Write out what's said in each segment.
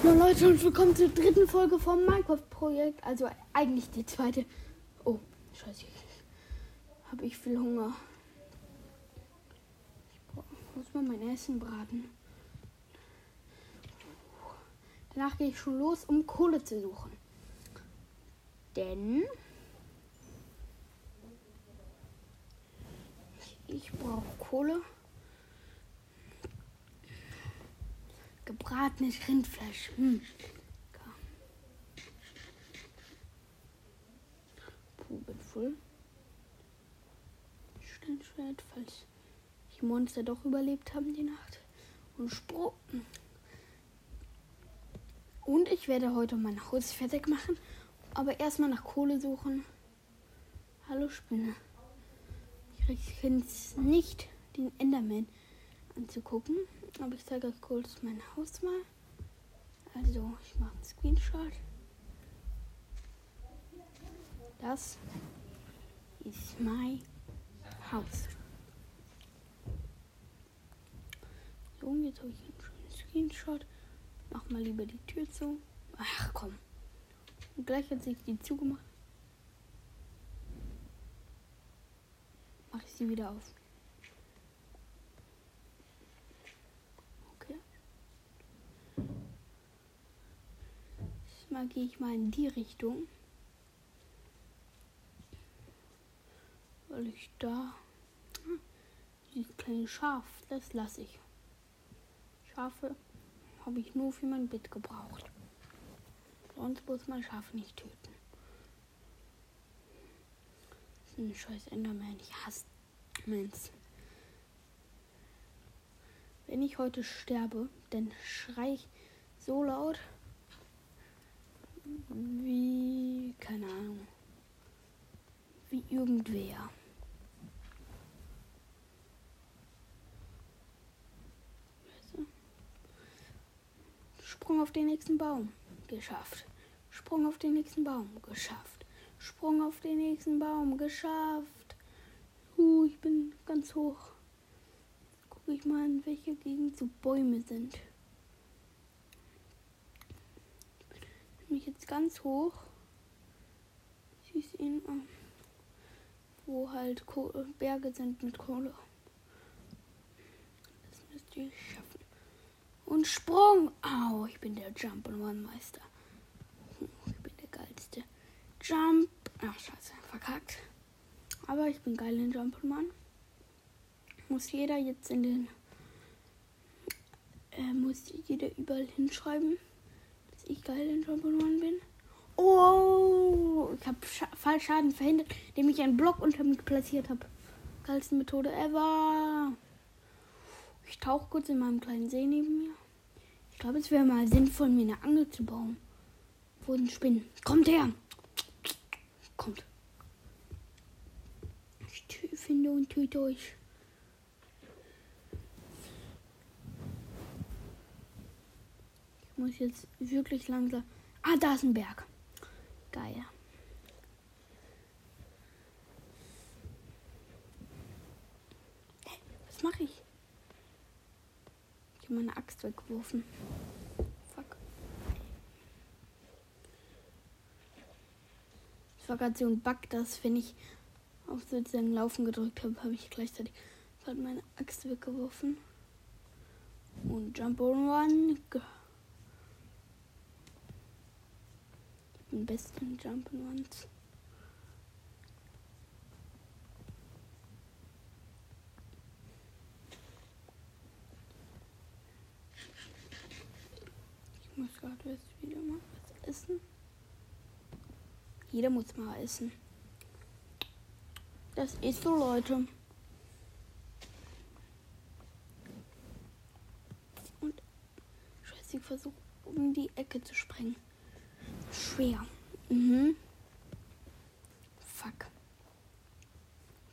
Hallo Leute und willkommen zur dritten Folge vom Minecraft-Projekt. Also eigentlich die zweite. Oh, scheiße. Habe ich viel Hunger. Ich muss mal mein Essen braten. Danach gehe ich schon los, um Kohle zu suchen. Denn ich brauche Kohle. Gebratenes Rindfleisch. Hm. Bin voll. Steinschwert, falls die Monster doch überlebt haben die Nacht. Und Spro. Und ich werde heute mein Haus fertig machen. Aber erstmal nach Kohle suchen. Hallo Spinne. Ich kann es nicht, den Enderman anzugucken. Aber ich zeige euch kurz mein Haus mal. Also, ich mache einen Screenshot. Das ist mein Haus. So, jetzt habe ich einen schönen Screenshot. Mach mal lieber die Tür zu. Ach komm. Und gleich hat sich die zugemacht. Mache ich sie wieder auf. Okay. Mal gehe ich mal in die Richtung. Weil ich da. Dieses kleine Schaf, das lasse ich. Schafe habe ich nur für mein Bett gebraucht. Sonst muss man Schafe nicht töten. Das ist ein scheiß Enderman. Ich hasse Mens. Wenn ich heute sterbe, dann schrei ich so laut wie, keine Ahnung, wie irgendwer. Sprung auf den nächsten Baum. Geschafft. Sprung auf den nächsten Baum. Geschafft. Sprung auf den nächsten Baum. Geschafft. Uh, ich bin ganz hoch. Gucke ich mal, in welcher Gegend so Bäume sind. Mich jetzt ganz hoch. Siehst ihn, äh, wo halt Ko Berge sind mit Kohle. Das müsste ich schaffen. Und Sprung! Au, ich bin der Jump and One Meister. Ich bin der geilste. Jump! Ach, scheiße, verkackt. Aber ich bin geil in Jump and One. Muss jeder jetzt in den. Äh, muss jeder überall hinschreiben ich geil in Jump'n'Run bin. Oh, ich habe Scha Fallschaden verhindert, indem ich einen Block unter mir platziert habe. Geilste Methode ever. Ich tauche kurz in meinem kleinen See neben mir. Ich glaube, es wäre mal sinnvoll, mir eine Angel zu bauen. Wo sind Spinnen? Kommt her! Kommt. Ich finde und töte euch. Muss jetzt wirklich langsam. Ah, da ist ein Berg. Geil. Was mache ich? Ich habe meine Axt weggeworfen. Fuck. Es war gerade so ein Bug, dass wenn ich auf sozusagen Laufen gedrückt habe, habe ich gleichzeitig meine Axt weggeworfen. Und Jump on One. Ge- Ich bin best in Jump and Ones. Ich muss gerade jetzt wieder mal was essen. Jeder muss mal essen. Das ist so, Leute. Und ich versuche um die Ecke zu springen. Schwer. Mhm. Fuck.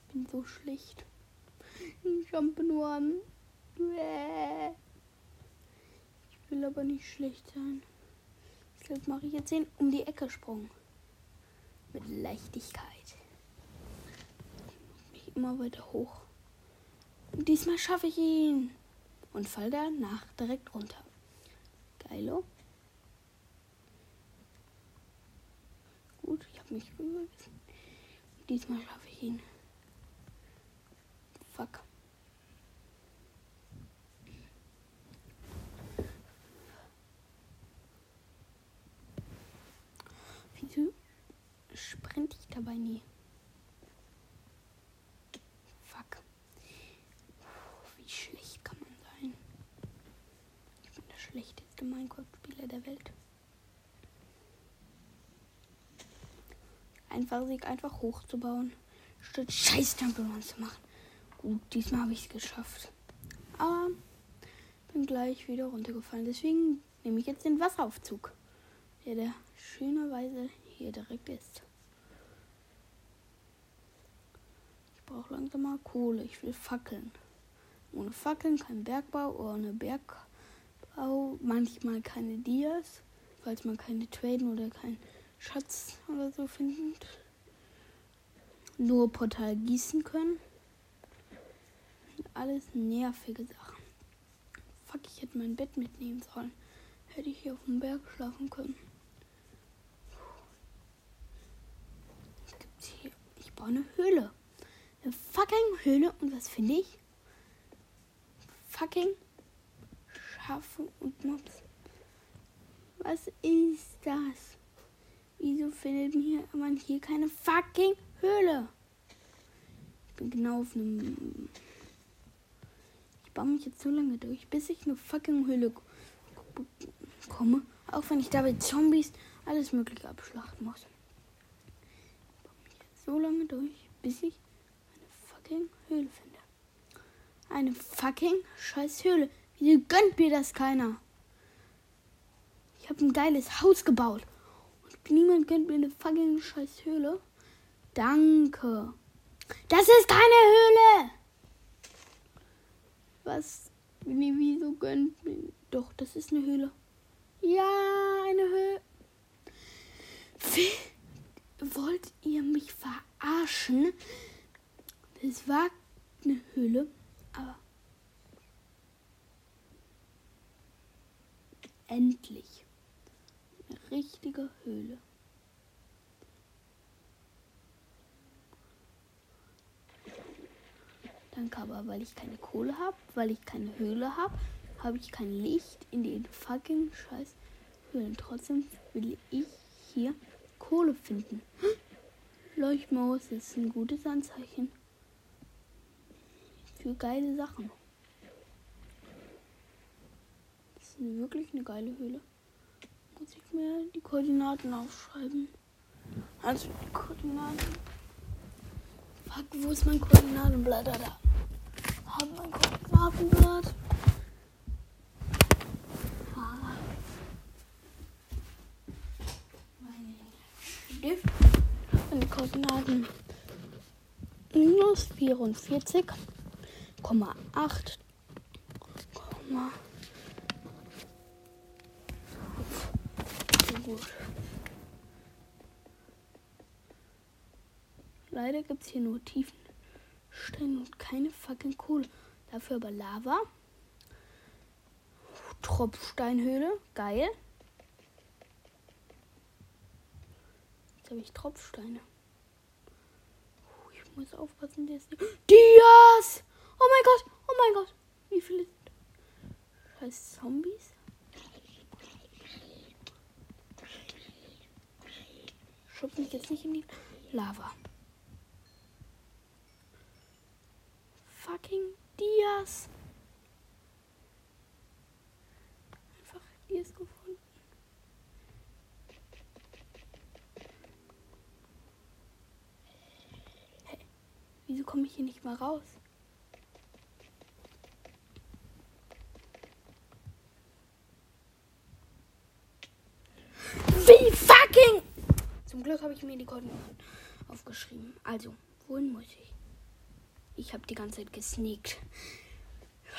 Ich bin so schlecht. Ich jumpe nur an. Bäh. Ich will aber nicht schlecht sein. Deshalb mache ich jetzt den um die Ecke Sprung. Mit Leichtigkeit. Ich muss mich immer weiter hoch. Und diesmal schaffe ich ihn. Und fall danach direkt runter. Geilo. Mich rüber. Diesmal schaffe ich ihn. Fuck. Wieso sprinte ich dabei nie? Fuck. Wie schlecht kann man sein? Ich bin der schlechteste Minecraft-Spieler der Welt. Einfach sich einfach hochzubauen, statt scheiß Temple zu machen. Gut, diesmal habe ich es geschafft. Aber bin gleich wieder runtergefallen. Deswegen nehme ich jetzt den Wasseraufzug, der der schönerweise hier direkt ist. Ich brauche langsam mal Kohle. Ich will Fackeln. Ohne Fackeln kein Bergbau, ohne Bergbau manchmal keine Dias, falls man keine traden oder keinen Schatz oder so findet. Nur Portal gießen können. Alles nervige Sachen. Fuck, ich hätte mein Bett mitnehmen sollen. Hätte ich hier auf dem Berg schlafen können. Was gibt's hier? Ich baue eine Höhle. Eine fucking Höhle. Und was finde ich? Fucking Schafe und Mobs. Was ist das? Wieso findet man hier keine fucking Höhle? Ich bin genau auf einem. Ich baue mich jetzt so lange durch, bis ich eine fucking Höhle komme. Auch wenn ich dabei Zombies alles Mögliche abschlachten muss. Ich baue mich jetzt so lange durch, bis ich eine fucking Höhle finde. Eine fucking scheiß Höhle. Wieso gönnt mir das keiner? Ich habe ein geiles Haus gebaut. Niemand gönnt mir eine fucking scheiß Höhle. Danke. Das ist keine Höhle! Was? Nee, wieso gönnt mir. Doch, das ist eine Höhle. Ja, eine Höhle. Wollt ihr mich verarschen? Das war eine Höhle, aber. Endlich richtige Höhle. Danke, aber weil ich keine Kohle habe, weil ich keine Höhle habe, habe ich kein Licht in den fucking scheiß Höhlen. Trotzdem will ich hier Kohle finden. Leuchtmaus ist ein gutes Anzeichen für geile Sachen. Das ist wirklich eine geile Höhle muss ich mir die Koordinaten aufschreiben. Also die Koordinaten. Fuck, wo ist mein Koordinatenblatt? Da. Habe mein Koordinatenblatt. Stift. Meine Koordinaten. Minus 44,8 gut. Leider gibt es hier nur tiefen Stein und keine fucking Kohle. Dafür aber Lava. Tropfsteinhöhle. Geil. Jetzt habe ich Tropfsteine. Ich muss aufpassen, der ist. Dias! Oh mein Gott! Oh mein Gott! Wie viele scheiß Zombies? Schubst mich jetzt nicht in die Lava. Fucking Dias. Einfach Dias gefunden. Hey, wieso komme ich hier nicht mal raus? Zum Glück habe ich mir die Koordinaten aufgeschrieben. Also, wohin muss ich? Ich habe die ganze Zeit gesneakt.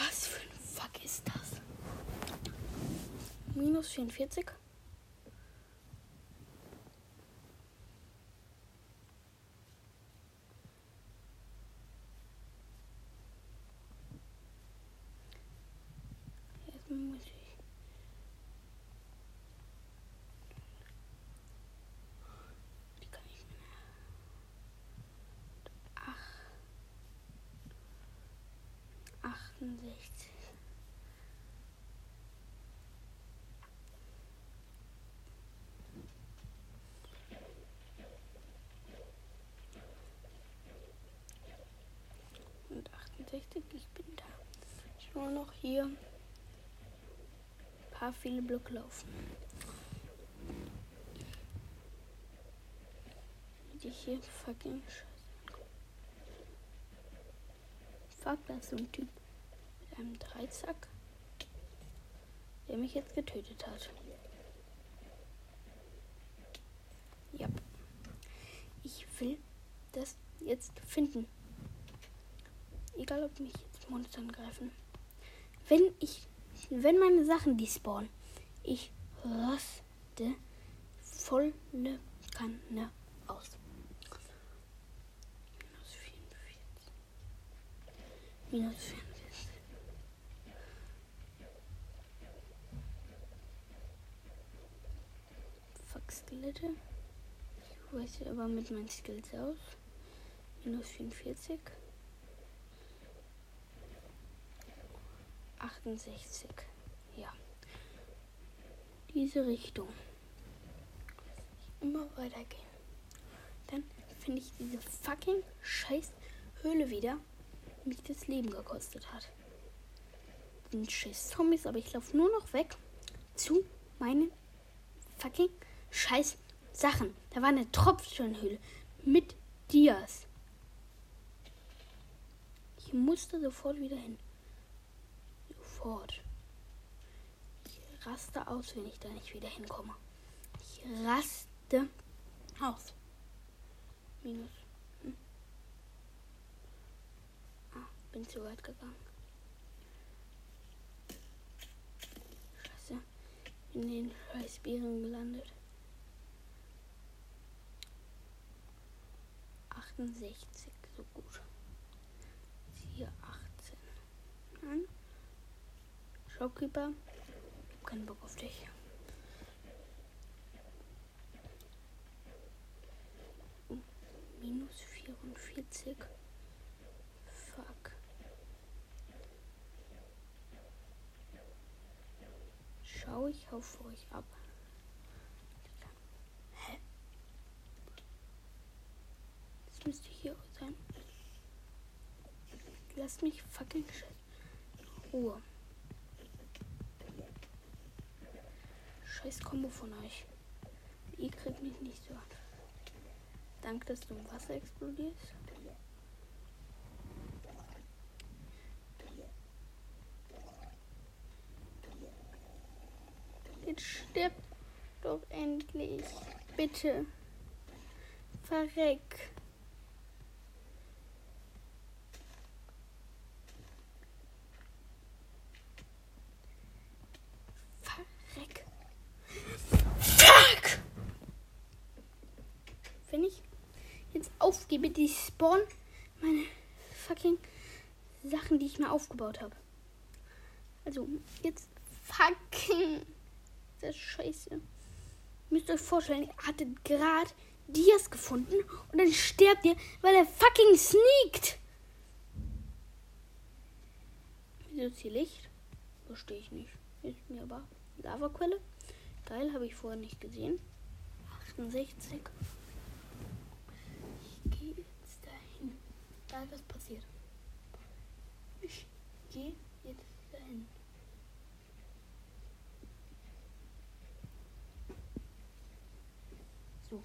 Was für ein Fuck ist das? Minus 44. Erstmal muss ich 68. Und 68, ich bin da. Ich nur noch hier ein paar viele Blöcke laufen. Die hier fucking scheiße. Fuck, das ist so ein Typ einem Dreizack, der mich jetzt getötet hat. Ja. Ich will das jetzt finden. Egal, ob mich jetzt Monster angreifen. Wenn ich, wenn meine Sachen die spawnen, ich raste volle Kanne aus. Minus 44. Minus 44. Fuck Skelette. Ich weiß aber mit meinen Skills aus. Minus 44. 68. Ja. Diese Richtung. Immer weitergehen. Dann finde ich diese fucking scheiß Höhle wieder, die mich das Leben gekostet hat. Sind scheiß Zombies, aber ich laufe nur noch weg zu meinen fucking scheiß Sachen. Da war eine Tropfsteinhöhle mit Dias. Ich musste sofort wieder hin. Sofort. Ich raste aus, wenn ich da nicht wieder hinkomme. Ich raste aus. Minus. Hm. Ah, bin zu weit gegangen. Scheiße. In den scheiß Beeren gelandet. 68, so gut. Hier 18. Nein. Shopkeeper, ich hab keinen Bock auf dich. Minus 44. Fuck. Schau ich auf euch ab. Hä? Das müsste hier sein. Lasst mich fucking Ruhe. Scheiß Kombo von euch. Ihr kriegt mich nicht so an. Danke, dass du im Wasser explodierst. Jetzt stirb doch endlich. Bitte. Verreck. Fuck! Wenn ich jetzt aufgebe, die spawn meine fucking Sachen, die ich mir aufgebaut habe. Also, jetzt fucking. Das ist scheiße. Müsst euch vorstellen, ihr hattet gerade Dias gefunden und dann sterbt ihr, weil er fucking sneakt. Wieso ist hier Licht? Verstehe ich nicht. Ist mir aber Lavaquelle. Geil, habe ich vorher nicht gesehen. 68. Ich gehe jetzt dahin. Ist was passiert. Ich gehe jetzt dahin. So.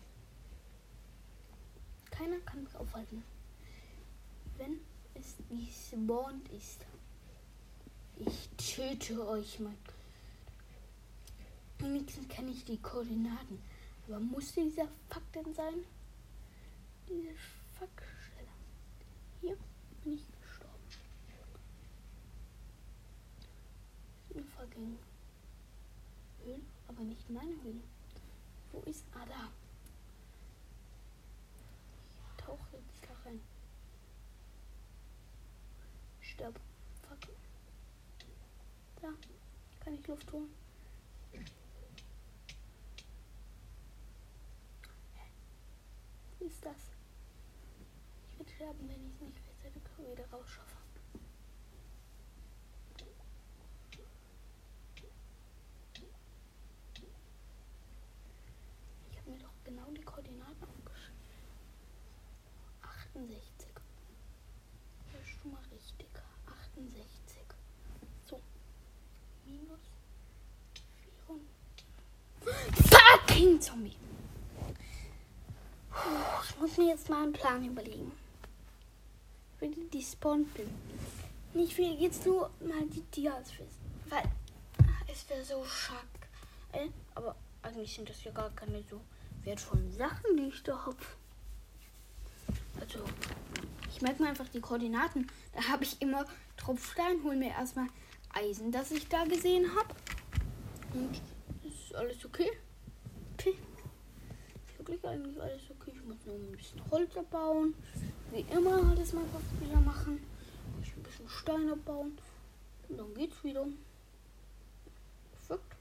Keiner kann mich aufhalten. Wenn es despawned ist. Ich töte euch, Mann. Wenigstens kenne ich die Koordinaten. Aber musste dieser Fuck denn sein? Diese Fuckstelle. Hier bin ich gestorben. Eine fucking Höhle, aber nicht meine Höhle. Wo ist Ada? Ich tauche jetzt da rein. Stirb. Fuck. Da kann ich Luft holen. Wie ist das? sterben, wenn ich es nicht rechtzeitig wieder rausschaffe. Ich habe mir doch genau die Koordinaten aufgeschrieben. 68. Das ist schon mal richtig. 68. So. Minus 400. Fucking Zombie. Ich muss mir jetzt mal einen Plan überlegen. Für die, die spawnt bin. Nicht will jetzt nur mal die Dias wissen. Weil es wäre so schack. Äh, aber eigentlich sind das ja gar keine so wertvollen Sachen, die ich da habe. Also, ich merke mir einfach die Koordinaten. Da habe ich immer Tropfstein, hol mir erstmal Eisen, das ich da gesehen habe. Und ist alles okay. Okay. Wirklich eigentlich alles okay. Ich muss nur ein bisschen Holz abbauen. Wie immer das fast wieder machen. Ich ein bisschen Stein abbauen. Und dann geht's wieder. Perfekt.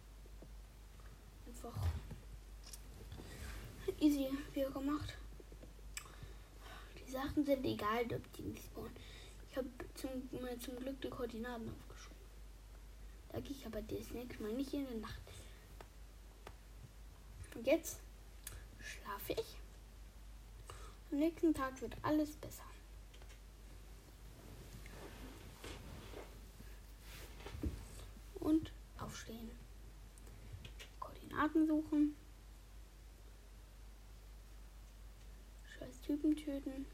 Einfach easy wieder gemacht. Die Sachen sind egal, ob die nicht spawnen. Ich habe zum, zum Glück die Koordinaten aufgeschrieben. Da gehe ich aber das nächste Mal nicht in der Nacht. Und jetzt schlafe ich. Am nächsten Tag wird alles besser. Und aufstehen. Koordinaten suchen. Scheiß Typen töten.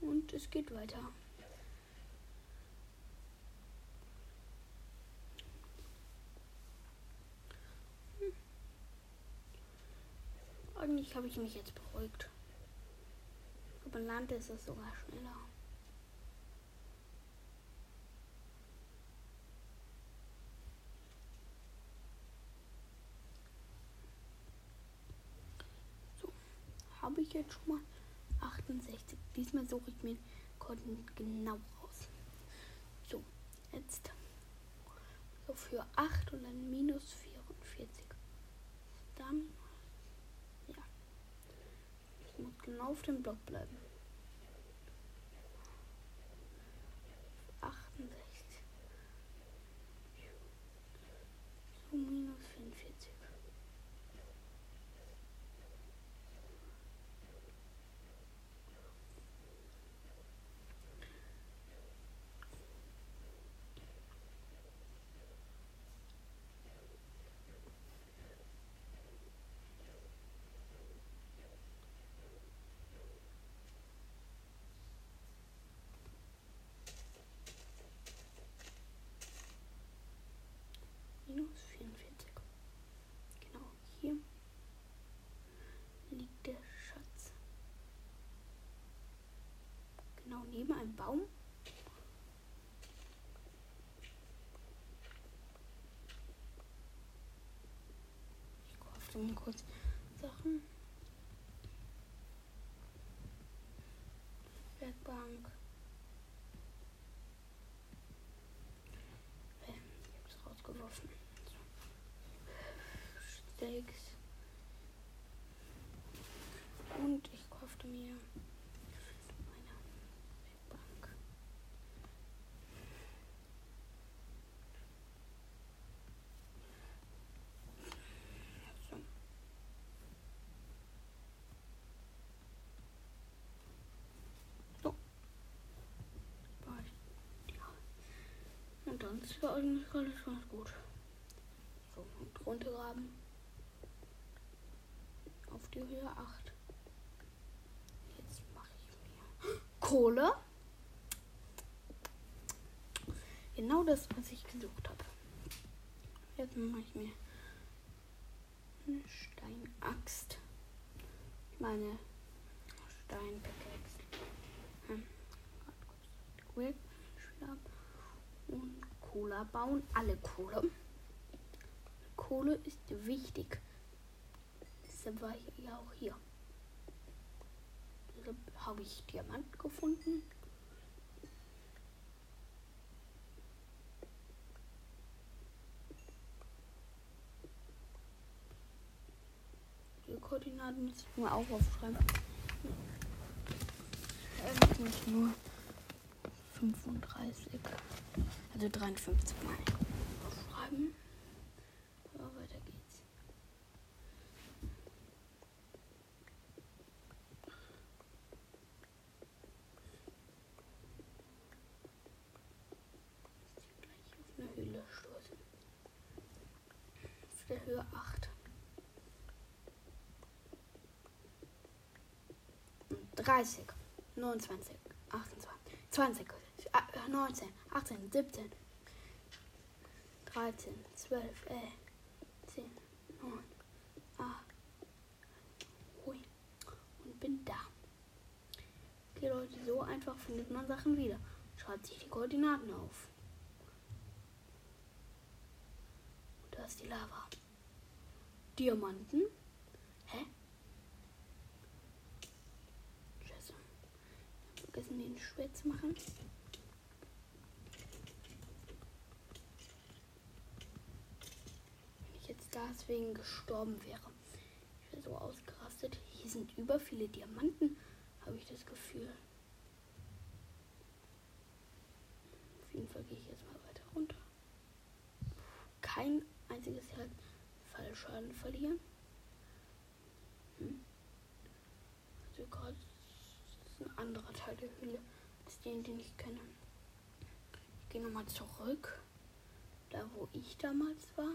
Und es geht weiter. Hm. Habe ich mich jetzt beruhigt. Aber Land ist es sogar schneller. So, habe ich jetzt schon mal 68. Diesmal suche ich mir Koordinaten genau raus. So, jetzt so für 8 und dann minus 44. Dann, genau auf dem Block bleiben. 68. So, minus 44. Minus 44. Genau hier liegt der Schatz. Genau neben einem Baum. Ich kaufe mal kurz Sachen. Werkbank. Steaks. Und ich kaufte mir. Und dann ist ja eigentlich alles ganz gut. So, und runtergraben. Die Höhe 8. Jetzt mache ich mir Kohle. Genau das, was ich gesucht habe. Jetzt mache ich mir eine Steinaxt. Meine Steinpickaxe. Hm. Und Cola bauen. Alle Kohle. Kohle ist wichtig. Deshalb war ich ja auch hier. Deshalb habe ich Diamant gefunden. Die Koordinaten muss ich nur auch aufschreiben. Äh, nicht nur 35. Also 53 Mal aufschreiben. So, weiter geht's. Höhe 8. 30, 29, 28, 20, 19, 18, 17, 13, 12, äh, 10, 9, 8. Hui. Und bin da. Okay, Leute, so einfach findet man Sachen wieder. Schreibt sich die Koordinaten auf. Und da ist die Lava. Diamanten. Hä? Scheiße. Ich hab vergessen, den schwer zu machen. Wenn ich jetzt deswegen gestorben wäre. Ich wäre so ausgerastet. Hier sind über viele Diamanten, habe ich das Gefühl. Auf jeden Fall gehe ich jetzt mal weiter runter. Kein einziges Herz. Fallschaden verlieren. Hm. Also gerade ist ein anderer Teil der Höhle als den, den ich kenne. Ich gehe nochmal zurück. Da wo ich damals war.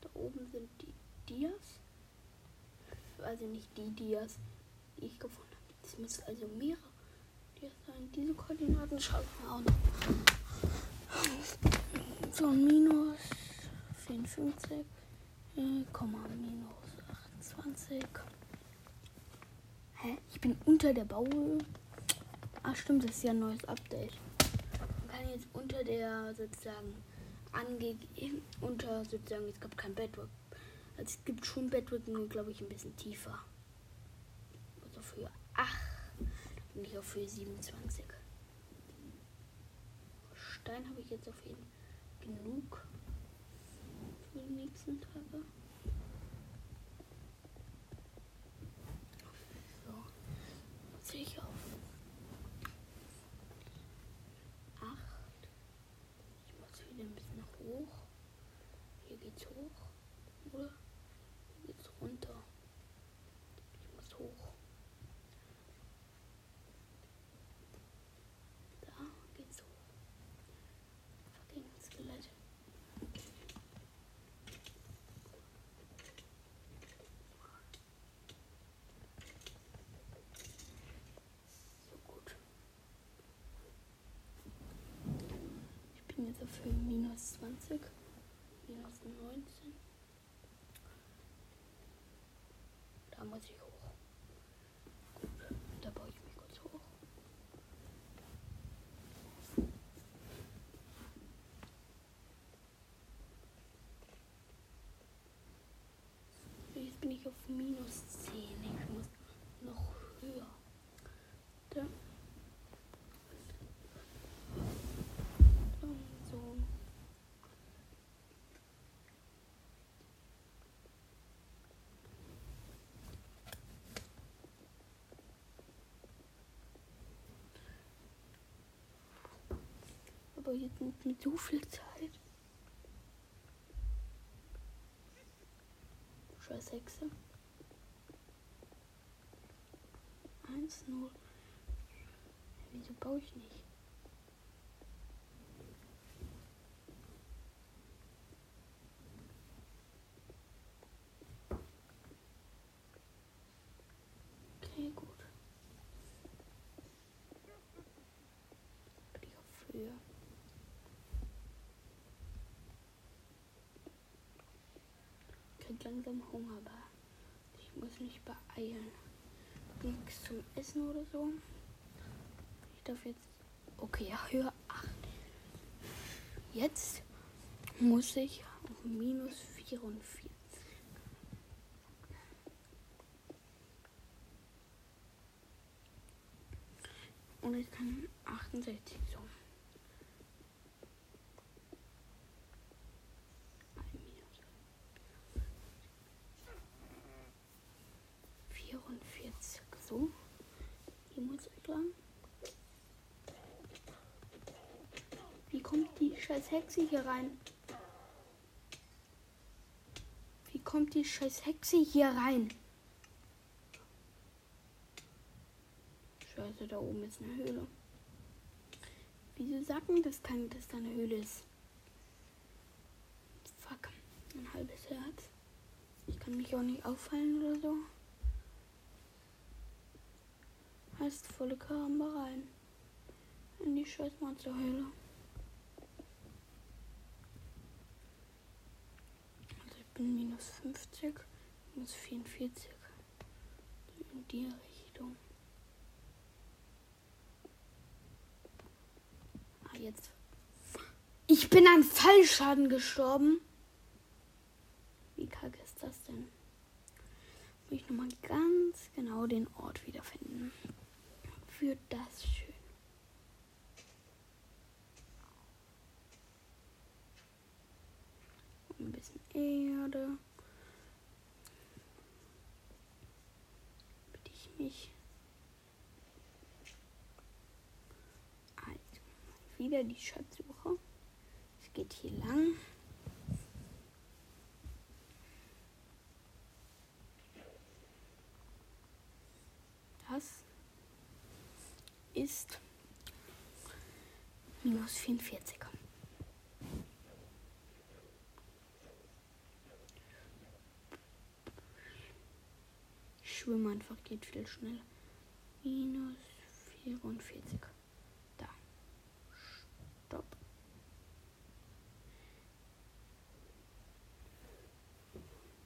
Da oben sind die Dias. Also nicht die Dias, die ich gefunden habe. Es müssen also mehrere Dias sein. Diese Koordinaten schauen wir auch noch. So, minus 54, äh, Komma, minus 28. Hä? Ich bin unter der Baue. Ach stimmt, das ist ja ein neues Update. Man kann jetzt unter der sozusagen angegeben, unter sozusagen, es gab kein Bedrock. Also es gibt schon Bedrock, nur glaube ich ein bisschen tiefer. Also für 8 und nicht auf Höhe 27. Stein habe ich jetzt auf jeden Fall genug für die nächsten Tage. So, muss ich auf 8. Ich muss wieder ein bisschen hoch. Hier geht's hoch. Oder? Hier geht's runter. Ich muss hoch. Da geht's hoch. Fucking Skelett. So gut. Auf Höhe minus 20, minus 19. Da muss ich hoch. Gut, da baue ich mich kurz hoch. Jetzt bin ich auf minus 10. Ich muss noch höher. Da. Dann so. Aber jetzt nicht mit so viel Zeit. Scheiß Hexe. 1, 0. Wieso baue ich nicht? Okay, gut. Bin ich auf Höhe. Krieg langsam Hunger, aber ich muss mich beeilen. Nichts zum Essen oder so. Ich darf jetzt. Okay, ja, Höhe 8. Jetzt muss ich auf minus 44. Und ich kann 68 so. Ein Minus. 44. So. Hier muss ich lang. Wie kommt die scheiß Hexe hier rein? Wie kommt die scheiß Hexe hier rein? scheiße, da oben ist eine Höhle. Wieso sagen das kann, dass da eine Höhle ist? Fuck, ein halbes Herz. Ich kann mich auch nicht auffallen oder so. Heißt volle Karamba rein. In die scheiß Monsterhöhle. Also ich bin minus 50, minus 44. In die Richtung. Ah, jetzt. Ich bin an Fallschaden gestorben. Wie kacke ist das denn? Muss ich nochmal ganz genau den Ort wiederfinden. Für das schön. Ein bisschen Erde. Bitte ich mich. Also, wieder die Schatzsuche. Es geht hier lang. Das ist minus 44. Ich schwimme einfach, geht viel schneller. Minus 44. Da. Stopp.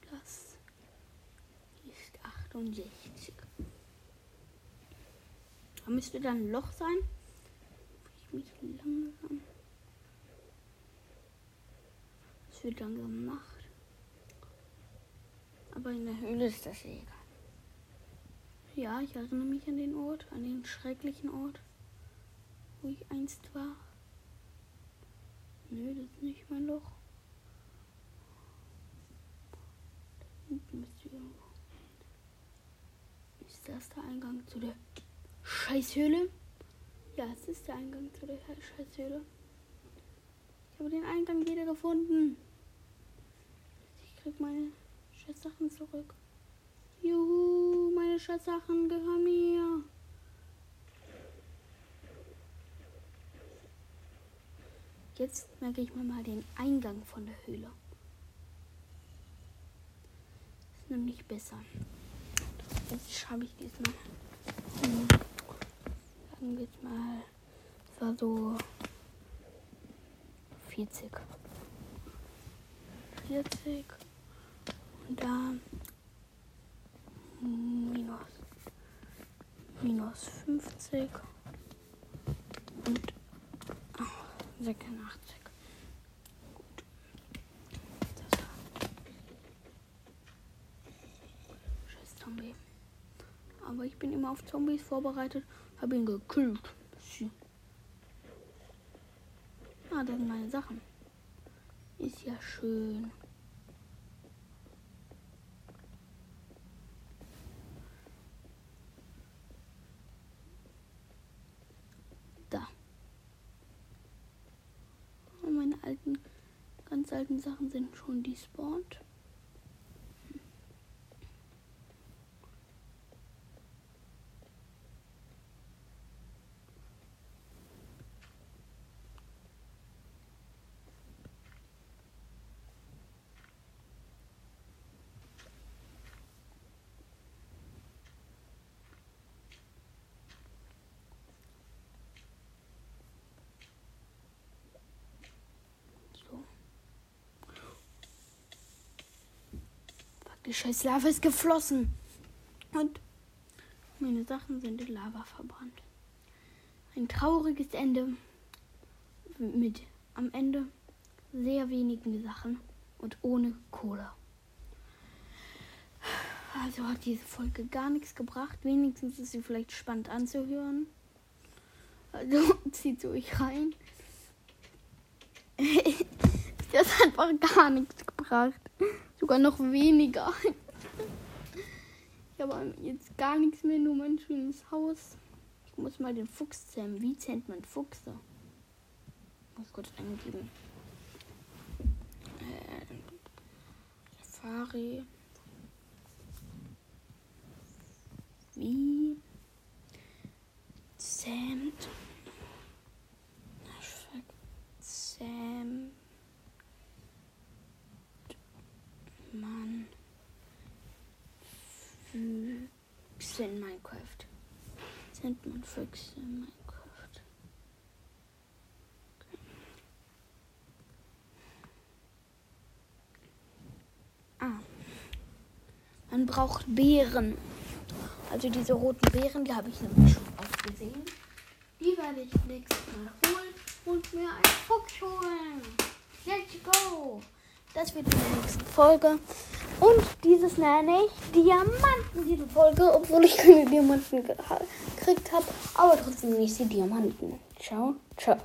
Das ist 68. Da müsste dann ein Loch sein. Ich mich langsam. Es wird langsam Nacht. Aber in der Höhle ist das egal. Ja, ich erinnere mich an den Ort, an den schrecklichen Ort, wo ich einst war. Nö, das ist nicht mein Loch. Da hinten müsste irgendwo. Ist das der Eingang zu der Scheißhöhle? Ja, es ist der Eingang zu der Scheißhöhle. Ich habe den Eingang wieder gefunden. Ich krieg meine Scheißsachen zurück. Juhu, meine Scheißsachen gehören mir. Jetzt merke ich mir mal den Eingang von der Höhle. Ist nämlich besser. Jetzt schreibe ich diesmal. Hm. Sagen wir jetzt mal, es war so 40. 40. Und da minus, minus 50 und oh, 86. Gut. Das. Scheiß Zombie. Aber ich bin immer auf Zombies vorbereitet, habe ihn gekillt. Ah, das sind meine Sachen. Ist ja schön. Da. Und meine alten, ganz alten Sachen sind schon despawned. So. Fuck, die scheiß Lava ist geflossen. Und meine Sachen sind in Lava verbrannt. Ein trauriges Ende mit am Ende sehr wenigen Sachen und ohne Cola. Also hat diese Folge gar nichts gebracht. Wenigstens ist sie vielleicht spannend anzuhören. Also zieht euch rein. Das hat einfach gar nichts gebracht. Sogar noch weniger. Ich habe jetzt gar nichts mehr, nur mein schönes Haus. Ich muss mal den Fuchs zähmen. Wie zähmt man Fuchse? Muss kurz eingeben. Äh, Safari. Füchse in Minecraft. Sind man Füchse in Minecraft? Ah. Man braucht Beeren. Also diese roten Beeren, die habe ich nämlich schon oft gesehen. Die werde ich nächstes Mal holen und mir einen Fuchs holen. Let's go! Das wird in der nächsten Folge. Und dieses nenne ich Diamanten, diese Folge, obwohl ich keine Diamanten gekriegt habe. Aber trotzdem nicht die Diamanten. Ciao, ciao.